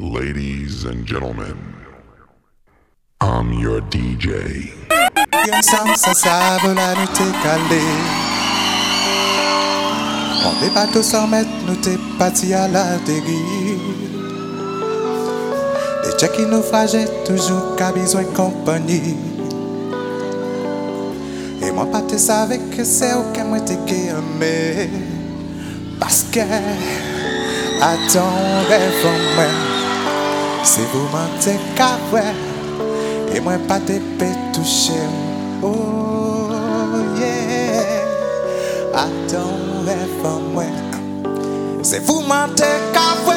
Ladies and gentlemen, I'm your DJ. Ensemble, ça, ça, nous. On est bateau sans mettre, nous t'es parti à la dérive. Les tchèques qui nous toujours qu'à besoin de compagnie. Et moi, pas te savais que c'est aucun moi t'es aimé. Parce que, ton rêve en moi, c'est vous mentez qu'à vrai. Et moi, pas te peux toucher. Oh, yeah. À ton rêve en moi, c'est vous mentez qu'à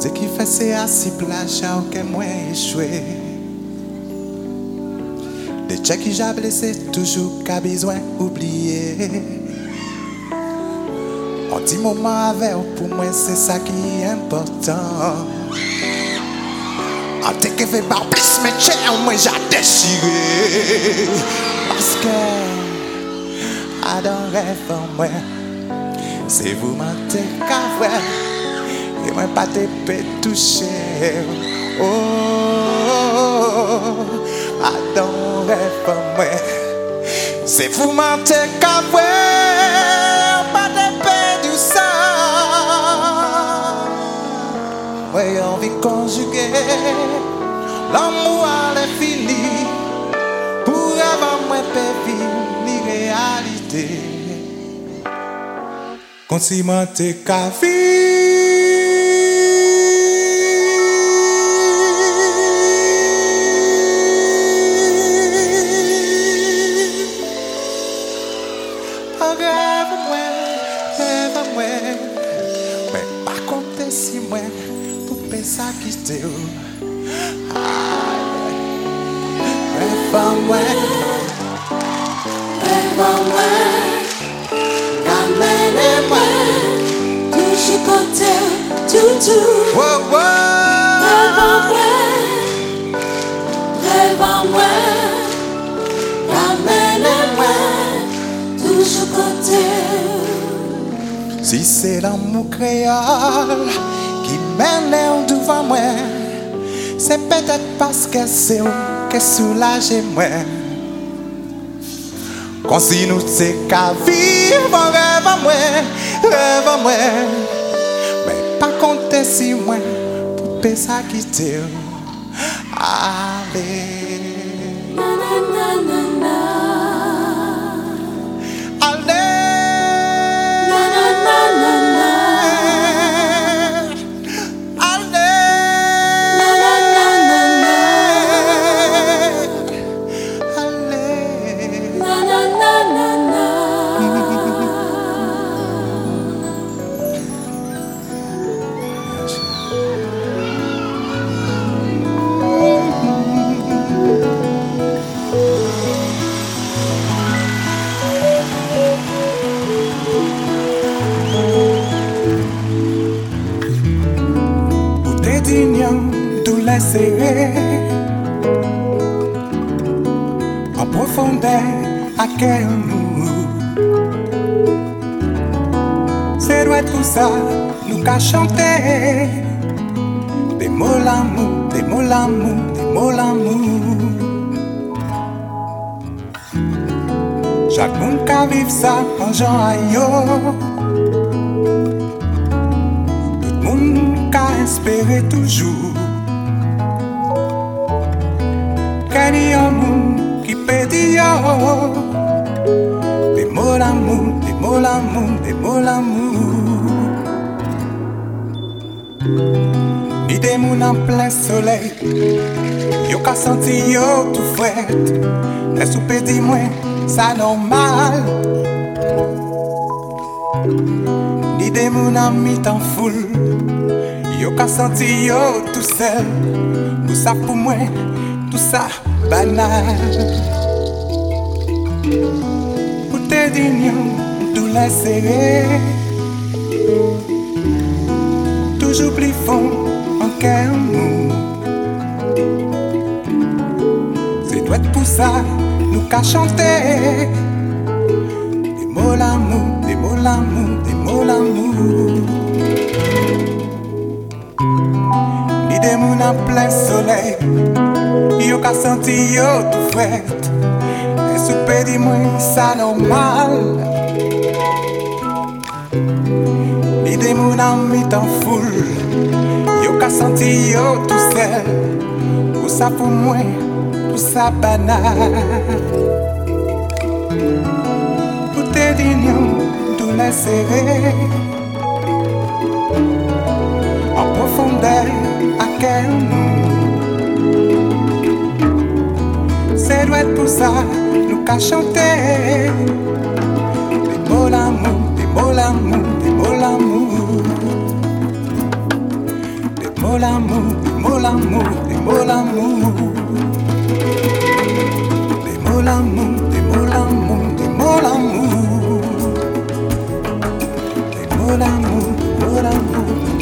Dieu qui fait c'est assis plage à aucun moins échoué. Des tchèques qui j'ai blessé toujours qu'à besoin oublier. On dit moment avec pour moi c'est ça qui est important. En t'es que fait par plus mais tchèques moi j'ai déchiré. Parce que dans rêve en moi, c'est vous mentez qu'à. Et moi pas te peux toucher Oh, Adam rêve en moi C'est vous mentez qu'à Pas te peux du ça Moi envie conjuguer L'amour à l'infini Pour avoir moins peut vivre ni réalité Consciemment qu'à vivre. paske se ou ke soulaje mwen. Kon si nou se ka viv an revan mwen, revan mwen. Men pa konte si mwen pou pesa ki te ou. Ale ça en Jean Ayo Moun ka espere toujou Kani yon moun ki pedi yo Des mots l'amour, des mots l'amour, des mots l'amour Ni des moun en plein soleil. Yo ka senti yo tout fret Le sou pedi mwen, sa normal en mit en foule Yo ka senti yo tout seul Tout ça pour moi, tout ça banal. Pour te dire, tout laisser. Toujours plus fond en cœur mou. C'est toi pour ça, nous qu'à chanter. Mots l'amour, des mots l'amour. L'idée moun en plein soleil, yo ka senti yo tout fret. Et soupe di moi ça normal. L'idée moun en mit en foule, yo ka senti yo tout seul. Pour ça pour moi, pour ça banal. Pour te tout en profondeur à quel C'est doit être pour ça nous qu'à chanter des mots l'amour, des mots l'amour, des mots l'amour. Des mots l'amour, des mots l'amour, des mots l'amour. Des mots l'amour,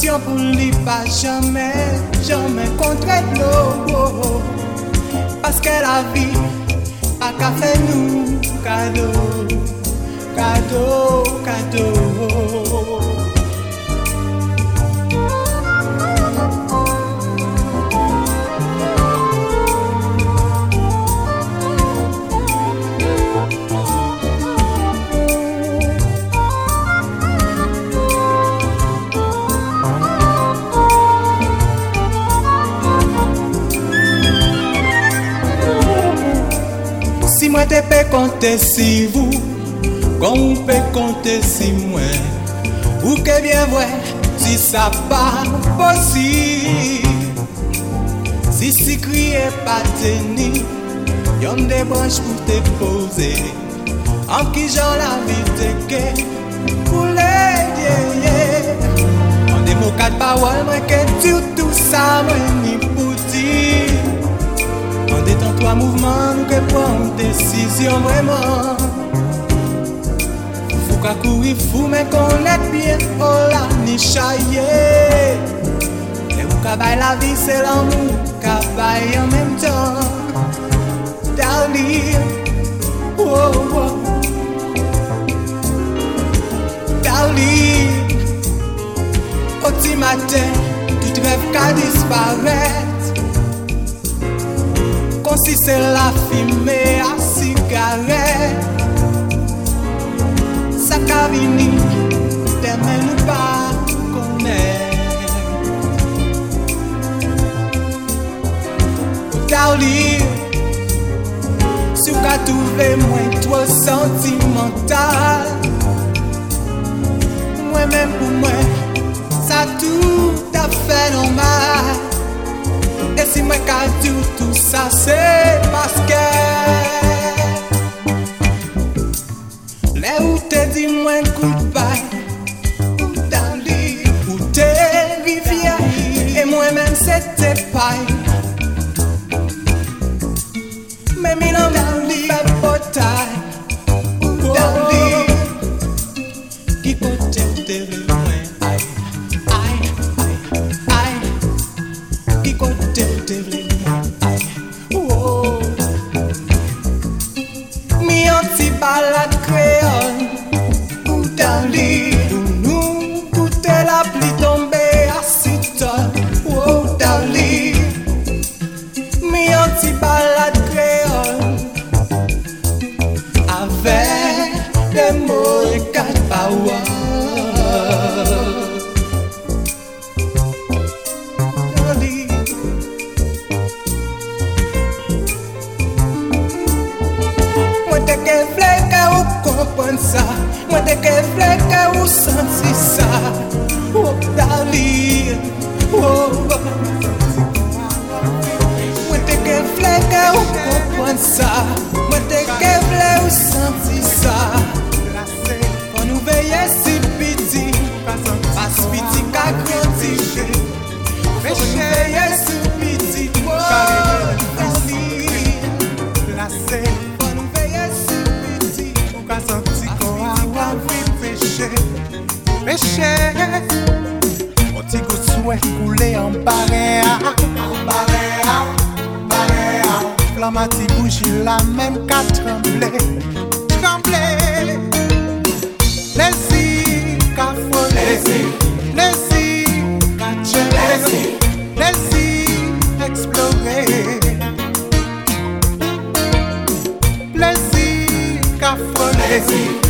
Attention pour lui pas jamais, jamais contre l'eau. Parce que la vie a qu'à faire nous cadeau, cadeau, cadeau. Te peux compter si vous, qu'on peut compter si moi, ou que bien vrai, si ça pas possible. Si si crier pas tenir, y'en des branches pour te poser. En qui j'en la vie te que, pour les vieilles. En des mots quatre paroles, moi que tout, tout ça, moi ni pour dire. An detan to a mouvman nou ke pon Desisyon vreman Fou ka kouri fou men kon let bie O la ni chaye E ou ka bay la vi se lan mou Ka bay an menm tan Darlil Wow, wow Darlil O ti maten Tout rev ka dispare Kom si se la fime a sigare Sa ka vini Demen nou pa kone Ou ka ou li Si ou ka touve mwen tro sentimental Mwen men pou mwen fait peche O ti gouswe koule an barea An barea, barea Flama ti bouji la menm ka tremble Tremble Lezi ka fole Lezi, lezi ka chene Lezi, lezi eksplore Lezi ka fole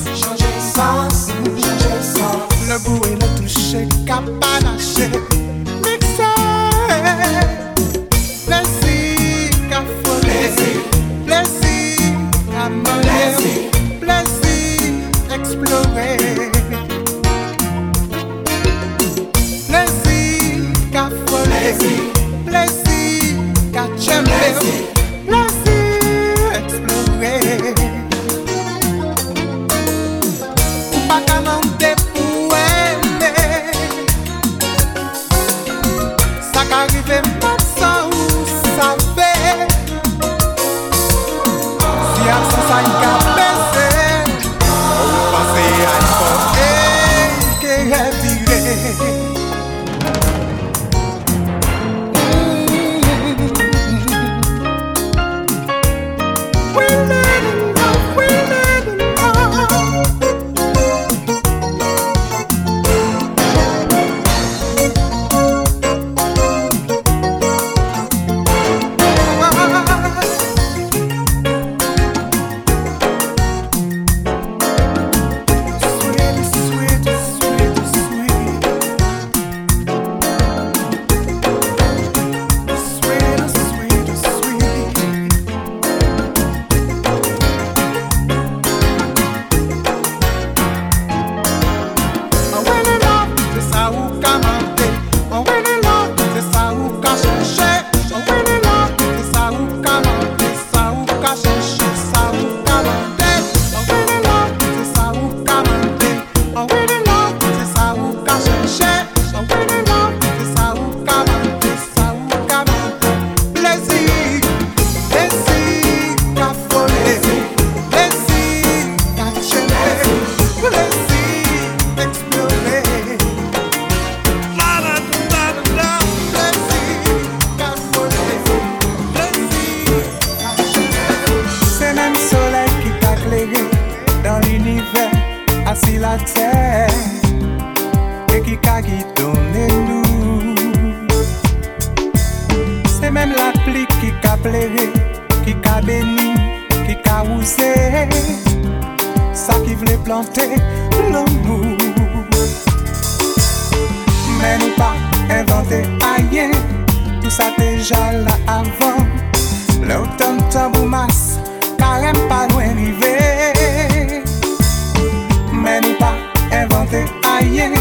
te aye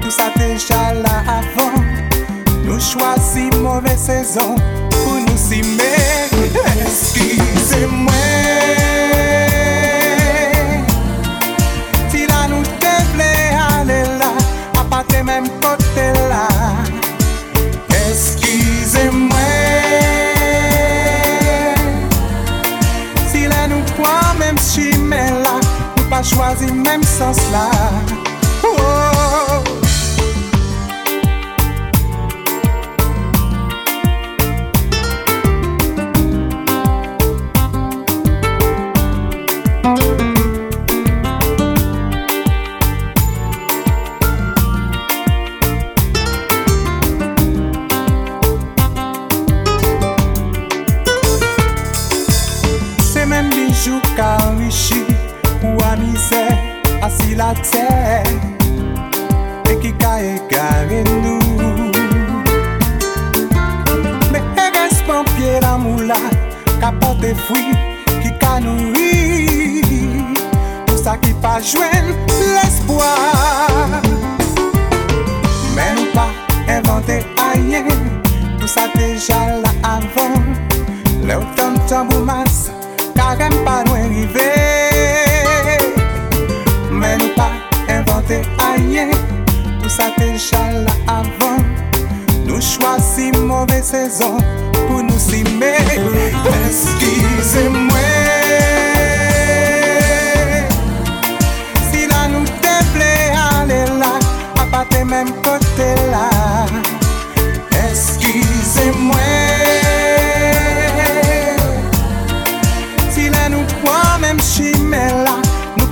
Tout sa te chala avan. Nou chwasi mouve sezon Pou nou si me Eskize mwen Ti la nou te ple ale la A pa te menm kote la Eskize mwen Ti la nou kwa menm chime la Nou pa chwazi menm sens la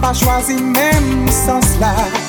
pas choisi même sens là.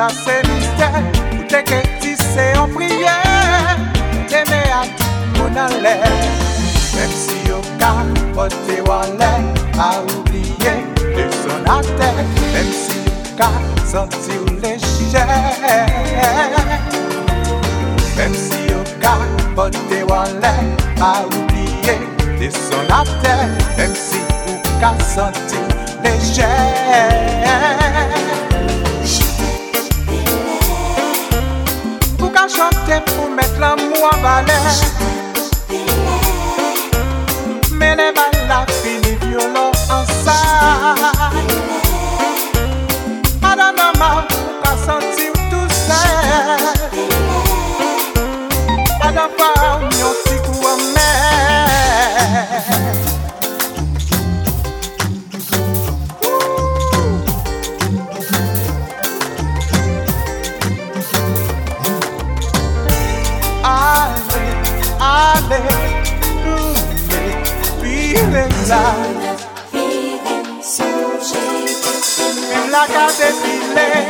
Sa se mistè, ou te ke ti se an priye Te me at kon ale Mem si yo ka pote wale A oubliye de son ate Mem si yo ka santi ou leje Mem si yo ka pote wale A oubliye de son ate Mem si yo ka santi ou leje wabale. en la catedral.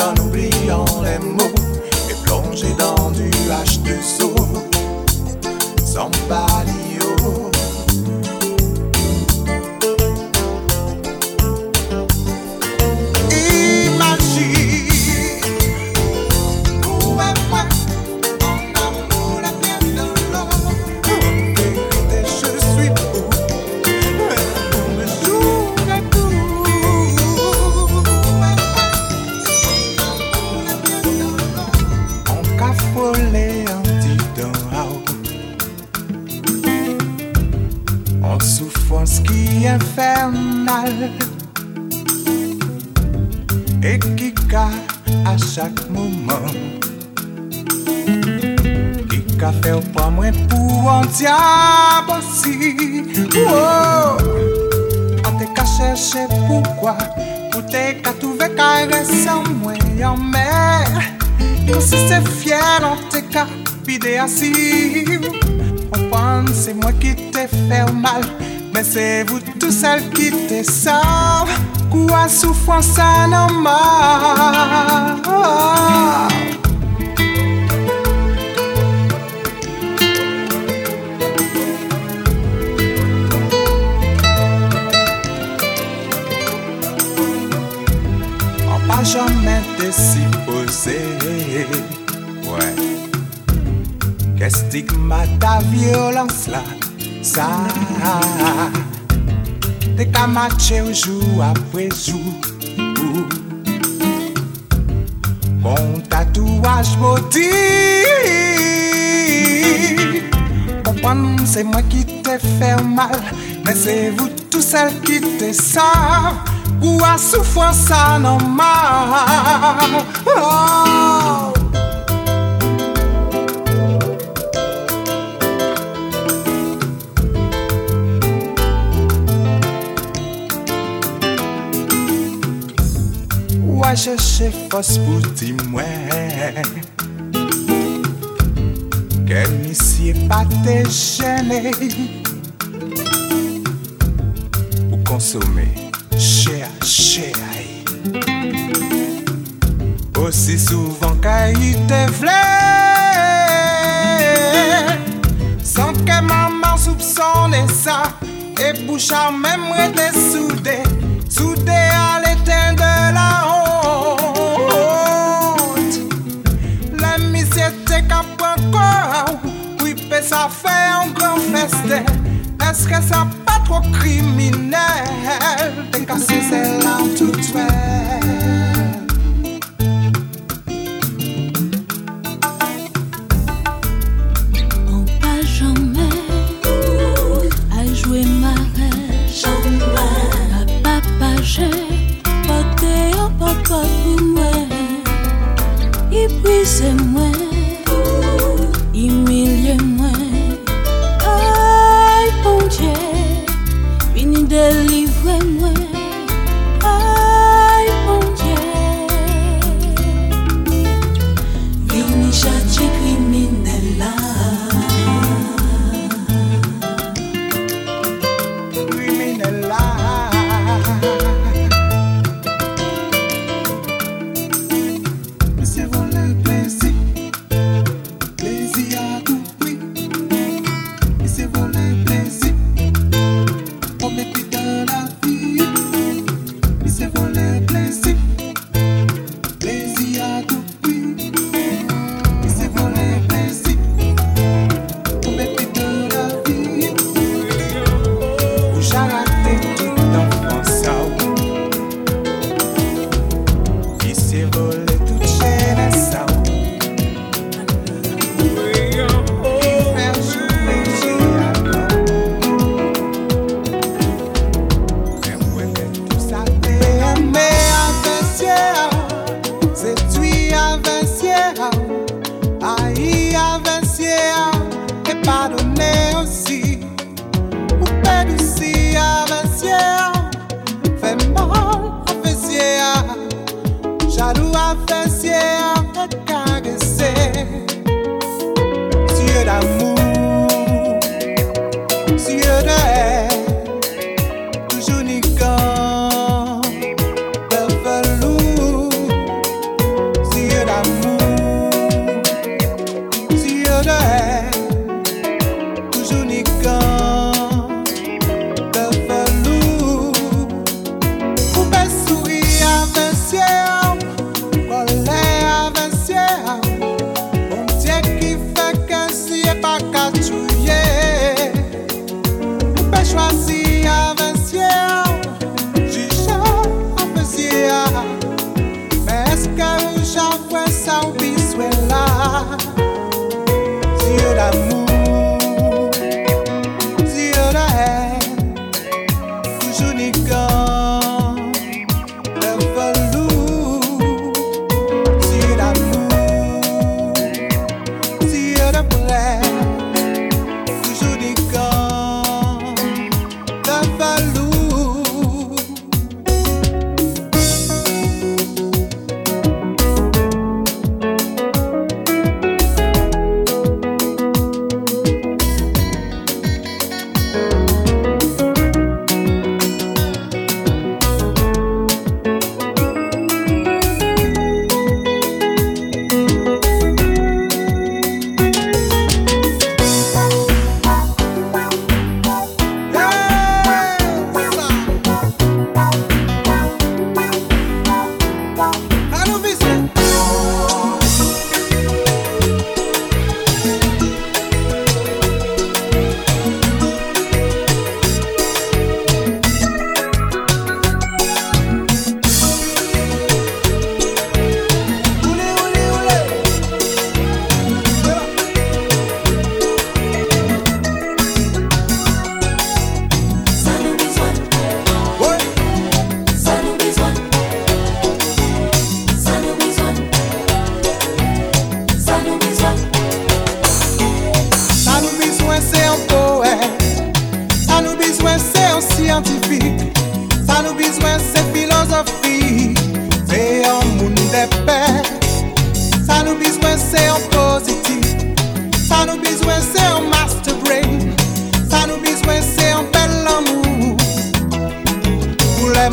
en oubliant les mots et plongé dans du H2O. Sans pensar no. On va jamais poser Ouais. Que stigmate ta violence là, ça. T'es qu'à matcher jour après jour. c'est moi qui t'ai fait mal. Mais c'est vous tous celles qui te savent, ou à souffrance anormale. Oh. Ou à chercher force pour dire Ken misye pa te chene Ou konsome Chea, chea Osi souvan ka yi te vle San ke maman soupsone sa E pou chan mem rete soude Soude al eten de la Ça fait un grand festin. Est-ce que ça pas trop criminel? De casser ces larmes tout de. On ne peut jamais jouer ma reine. Papa, papa, j'ai porté un peu de pour moi. Et puis c'est moi.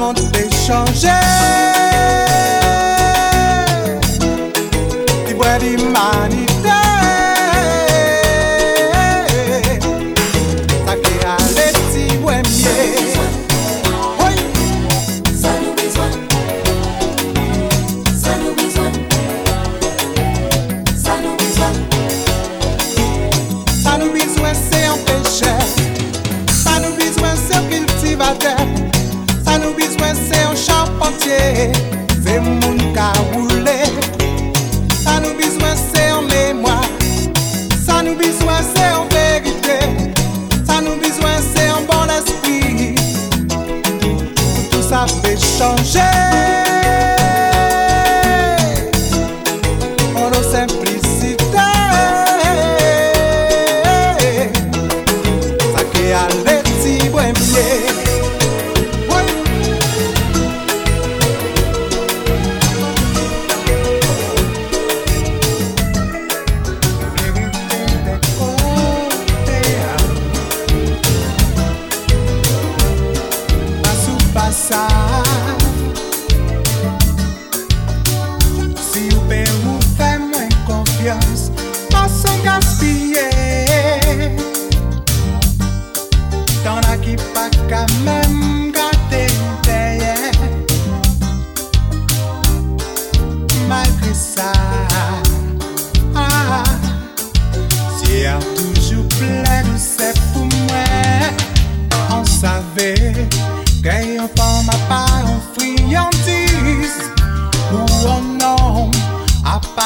monde est changé.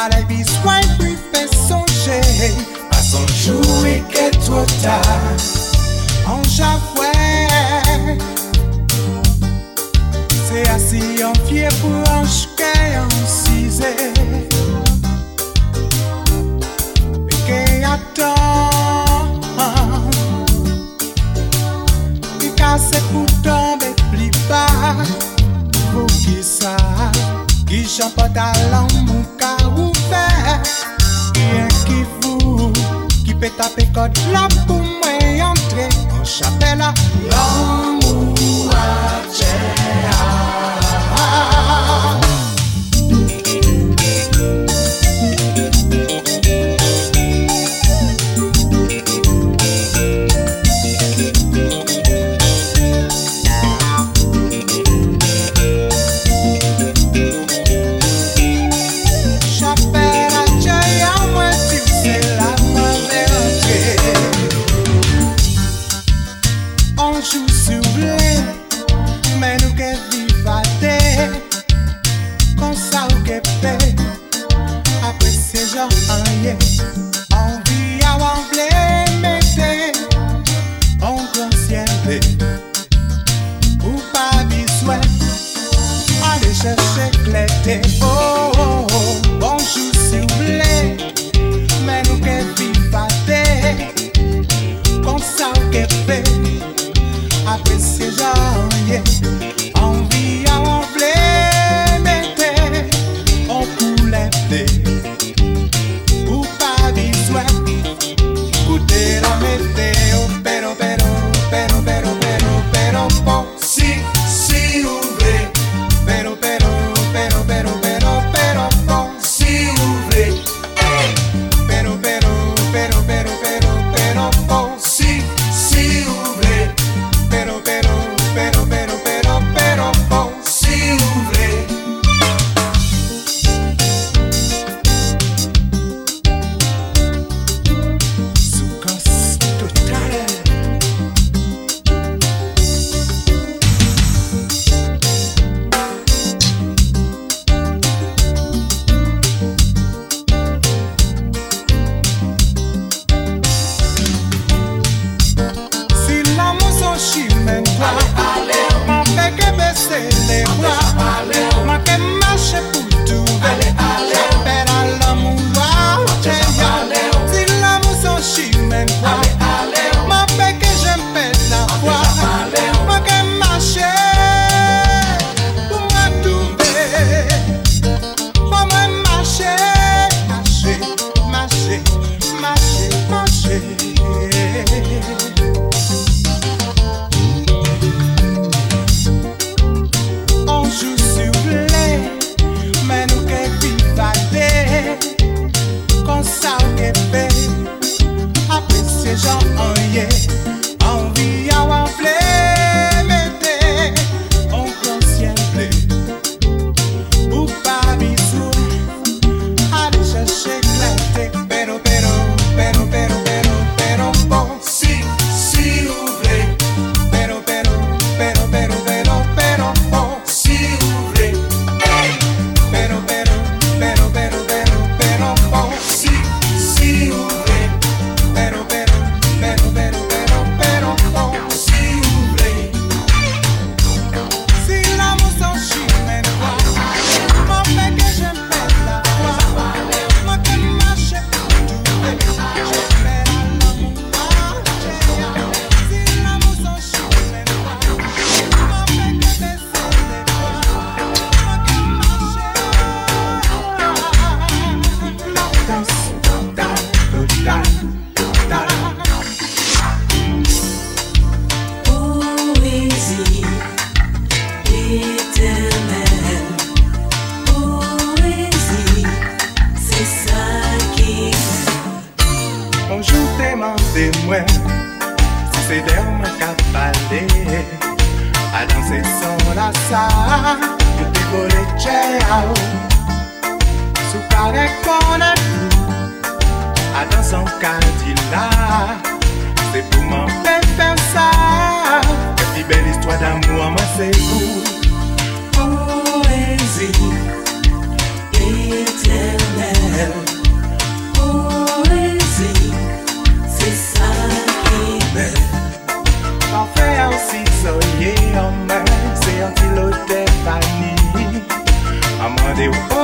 gotta be square. I can yeah.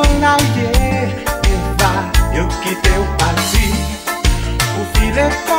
Eu te va, yo o te au Pour filer.